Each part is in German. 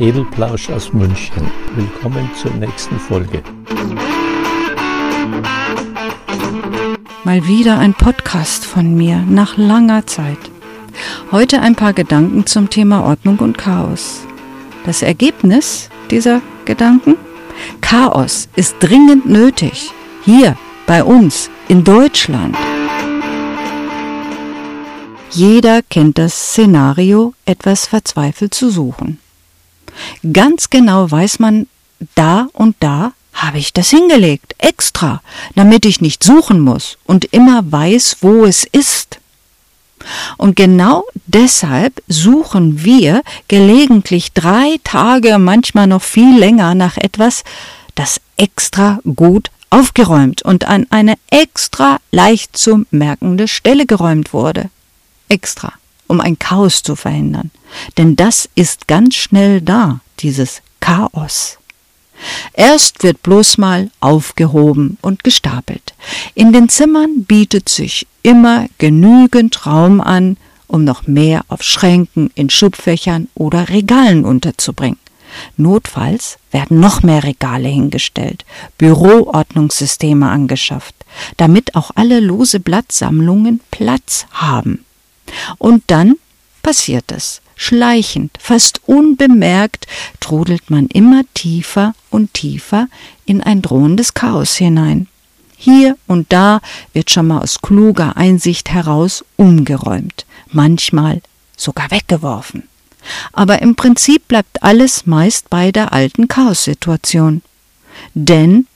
Edelplausch aus München. Willkommen zur nächsten Folge. Mal wieder ein Podcast von mir nach langer Zeit. Heute ein paar Gedanken zum Thema Ordnung und Chaos. Das Ergebnis dieser Gedanken? Chaos ist dringend nötig. Hier, bei uns, in Deutschland. Jeder kennt das Szenario, etwas verzweifelt zu suchen. Ganz genau weiß man, da und da habe ich das hingelegt, extra, damit ich nicht suchen muss und immer weiß, wo es ist. Und genau deshalb suchen wir gelegentlich drei Tage, manchmal noch viel länger nach etwas, das extra gut aufgeräumt und an eine extra leicht zu merkende Stelle geräumt wurde. Extra, um ein Chaos zu verhindern. Denn das ist ganz schnell da, dieses Chaos. Erst wird bloß mal aufgehoben und gestapelt. In den Zimmern bietet sich immer genügend Raum an, um noch mehr auf Schränken, in Schubfächern oder Regalen unterzubringen. Notfalls werden noch mehr Regale hingestellt, Büroordnungssysteme angeschafft, damit auch alle lose Blattsammlungen Platz haben. Und dann passiert es. Schleichend, fast unbemerkt, trudelt man immer tiefer und tiefer in ein drohendes Chaos hinein. Hier und da wird schon mal aus kluger Einsicht heraus umgeräumt, manchmal sogar weggeworfen. Aber im Prinzip bleibt alles meist bei der alten Chaos-Situation. Denn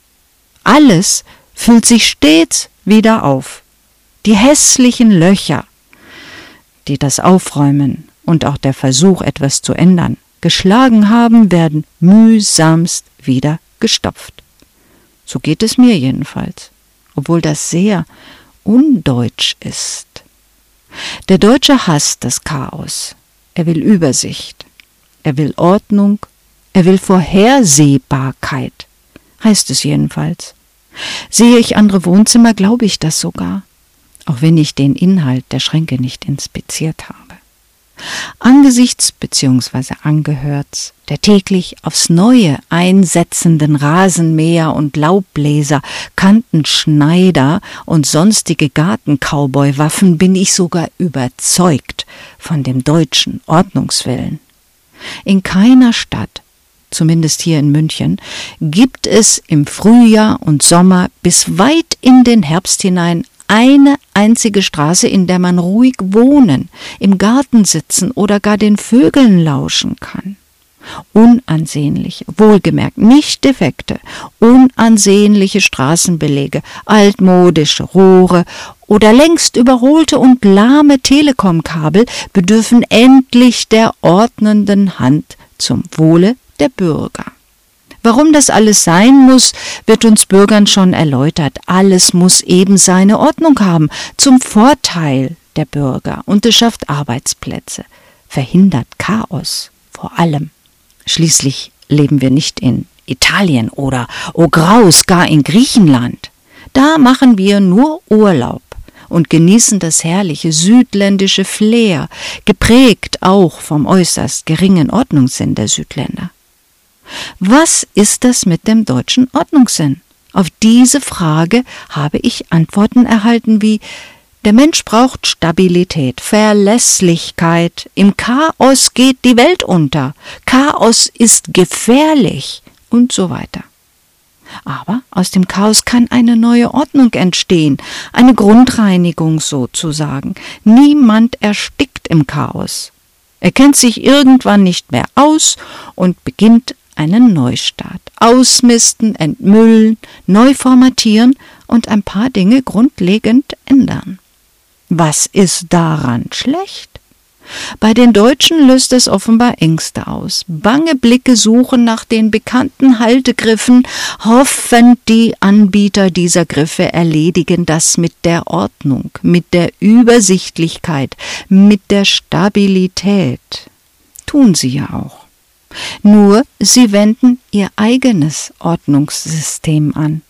alles füllt sich stets wieder auf. Die hässlichen Löcher, die das Aufräumen und auch der Versuch, etwas zu ändern, geschlagen haben, werden mühsamst wieder gestopft. So geht es mir jedenfalls, obwohl das sehr undeutsch ist. Der Deutsche hasst das Chaos. Er will Übersicht. Er will Ordnung. Er will Vorhersehbarkeit. Heißt es jedenfalls. Sehe ich andere Wohnzimmer, glaube ich das sogar, auch wenn ich den Inhalt der Schränke nicht inspiziert habe. Angesichts bzw. angehört der täglich aufs Neue einsetzenden Rasenmäher und Laubbläser, Kantenschneider und sonstige Garten-Cowboy-Waffen bin ich sogar überzeugt von dem deutschen Ordnungswillen. In keiner Stadt, zumindest hier in München, gibt es im Frühjahr und Sommer bis weit in den Herbst hinein eine einzige Straße, in der man ruhig wohnen, im Garten sitzen oder gar den Vögeln lauschen kann. Unansehnliche, wohlgemerkt nicht defekte, unansehnliche Straßenbelege, altmodische Rohre oder längst überholte und lahme Telekomkabel bedürfen endlich der ordnenden Hand zum Wohle der Bürger. Warum das alles sein muss, wird uns Bürgern schon erläutert. Alles muss eben seine Ordnung haben, zum Vorteil der Bürger, und es schafft Arbeitsplätze, verhindert Chaos vor allem. Schließlich leben wir nicht in Italien oder, oh Graus, gar in Griechenland. Da machen wir nur Urlaub und genießen das herrliche südländische Flair, geprägt auch vom äußerst geringen Ordnungssinn der Südländer. Was ist das mit dem deutschen Ordnungssinn? Auf diese Frage habe ich Antworten erhalten wie der Mensch braucht Stabilität, Verlässlichkeit. Im Chaos geht die Welt unter. Chaos ist gefährlich und so weiter. Aber aus dem Chaos kann eine neue Ordnung entstehen, eine Grundreinigung sozusagen. Niemand erstickt im Chaos. Er kennt sich irgendwann nicht mehr aus und beginnt einen Neustart. Ausmisten, entmüllen, neu formatieren und ein paar Dinge grundlegend ändern. Was ist daran schlecht? Bei den Deutschen löst es offenbar Ängste aus. Bange Blicke suchen nach den bekannten Haltegriffen, hoffend die Anbieter dieser Griffe erledigen das mit der Ordnung, mit der Übersichtlichkeit, mit der Stabilität. Tun sie ja auch. Nur sie wenden ihr eigenes Ordnungssystem an.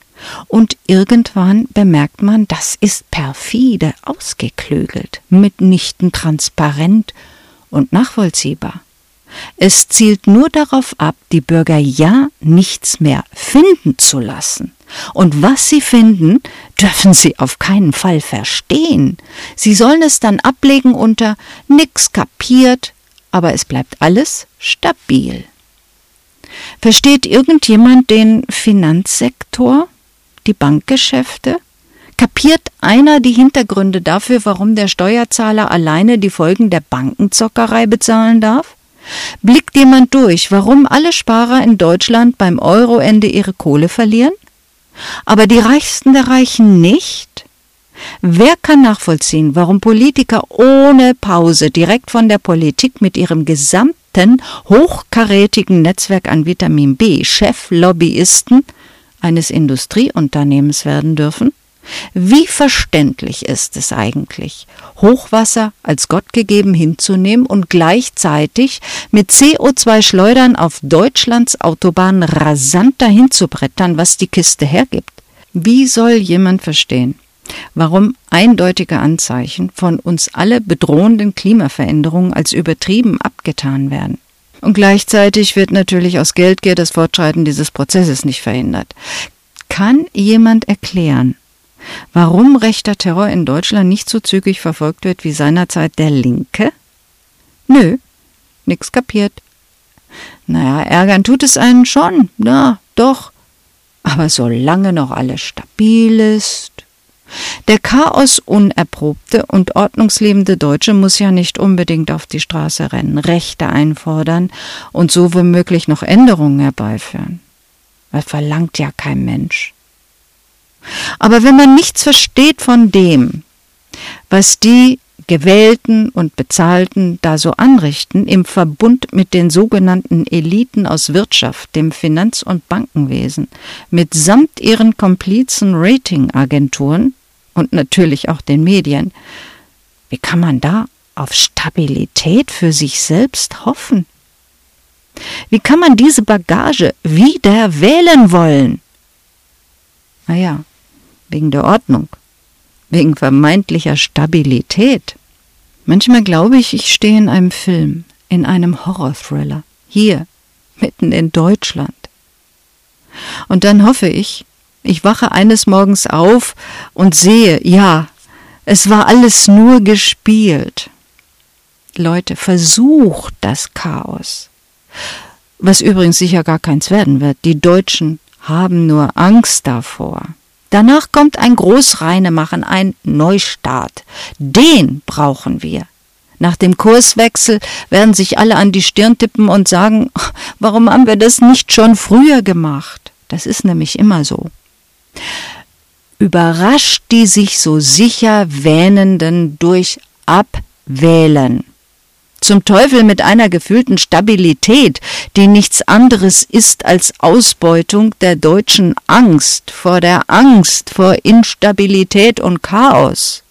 Und irgendwann bemerkt man, das ist perfide ausgeklügelt, mitnichten transparent und nachvollziehbar. Es zielt nur darauf ab, die Bürger ja nichts mehr finden zu lassen. Und was sie finden, dürfen sie auf keinen Fall verstehen. Sie sollen es dann ablegen unter nix kapiert, aber es bleibt alles stabil. Versteht irgendjemand den Finanzsektor, die Bankgeschäfte? Kapiert einer die Hintergründe dafür, warum der Steuerzahler alleine die Folgen der Bankenzockerei bezahlen darf? Blickt jemand durch, warum alle Sparer in Deutschland beim Euroende ihre Kohle verlieren? Aber die Reichsten der Reichen nicht? Wer kann nachvollziehen, warum Politiker ohne Pause direkt von der Politik mit ihrem gesamten hochkarätigen Netzwerk an Vitamin B Cheflobbyisten eines Industrieunternehmens werden dürfen? Wie verständlich ist es eigentlich, Hochwasser als Gott gegeben hinzunehmen und gleichzeitig mit CO2-Schleudern auf Deutschlands Autobahnen rasant dahin zu brettern, was die Kiste hergibt? Wie soll jemand verstehen, warum eindeutige Anzeichen von uns alle bedrohenden Klimaveränderungen als übertrieben abgetan werden? Und gleichzeitig wird natürlich aus Geldgier das Fortschreiten dieses Prozesses nicht verhindert. Kann jemand erklären, warum rechter Terror in Deutschland nicht so zügig verfolgt wird wie seinerzeit der Linke? Nö, nix kapiert. Naja, ärgern tut es einen schon, na, doch. Aber solange noch alles stabil ist. Der Chaos unerprobte und ordnungsliebende Deutsche muss ja nicht unbedingt auf die Straße rennen, Rechte einfordern und so womöglich noch Änderungen herbeiführen. Das verlangt ja kein Mensch. Aber wenn man nichts versteht von dem, was die Gewählten und Bezahlten da so anrichten, im Verbund mit den sogenannten Eliten aus Wirtschaft, dem Finanz- und Bankenwesen, mitsamt ihren Komplizen Ratingagenturen und natürlich auch den Medien, wie kann man da auf Stabilität für sich selbst hoffen? Wie kann man diese Bagage wieder wählen wollen? Naja, wegen der Ordnung, wegen vermeintlicher Stabilität. Manchmal glaube ich, ich stehe in einem Film, in einem Horror-Thriller, hier, mitten in Deutschland. Und dann hoffe ich, ich wache eines Morgens auf und sehe, ja, es war alles nur gespielt. Leute, versucht das Chaos. Was übrigens sicher gar keins werden wird. Die Deutschen haben nur Angst davor. Danach kommt ein Großreinemachen, ein Neustart. Den brauchen wir. Nach dem Kurswechsel werden sich alle an die Stirn tippen und sagen, warum haben wir das nicht schon früher gemacht? Das ist nämlich immer so. Überrascht die sich so sicher Wähnenden durch Abwählen. Zum Teufel mit einer gefühlten Stabilität, die nichts anderes ist als Ausbeutung der deutschen Angst vor der Angst vor Instabilität und Chaos,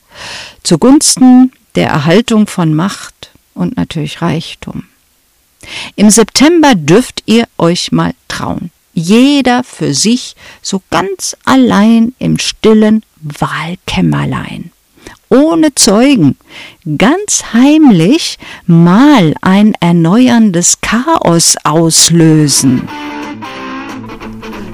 zugunsten der Erhaltung von Macht und natürlich Reichtum. Im September dürft ihr euch mal trauen. Jeder für sich, so ganz allein im stillen Wahlkämmerlein ohne Zeugen, ganz heimlich mal ein erneuerndes Chaos auslösen.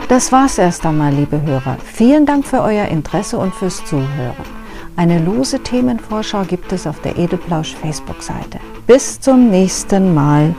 Das war's erst einmal, liebe Hörer. Vielen Dank für euer Interesse und fürs Zuhören. Eine lose Themenvorschau gibt es auf der Edelplausch Facebook-Seite. Bis zum nächsten Mal.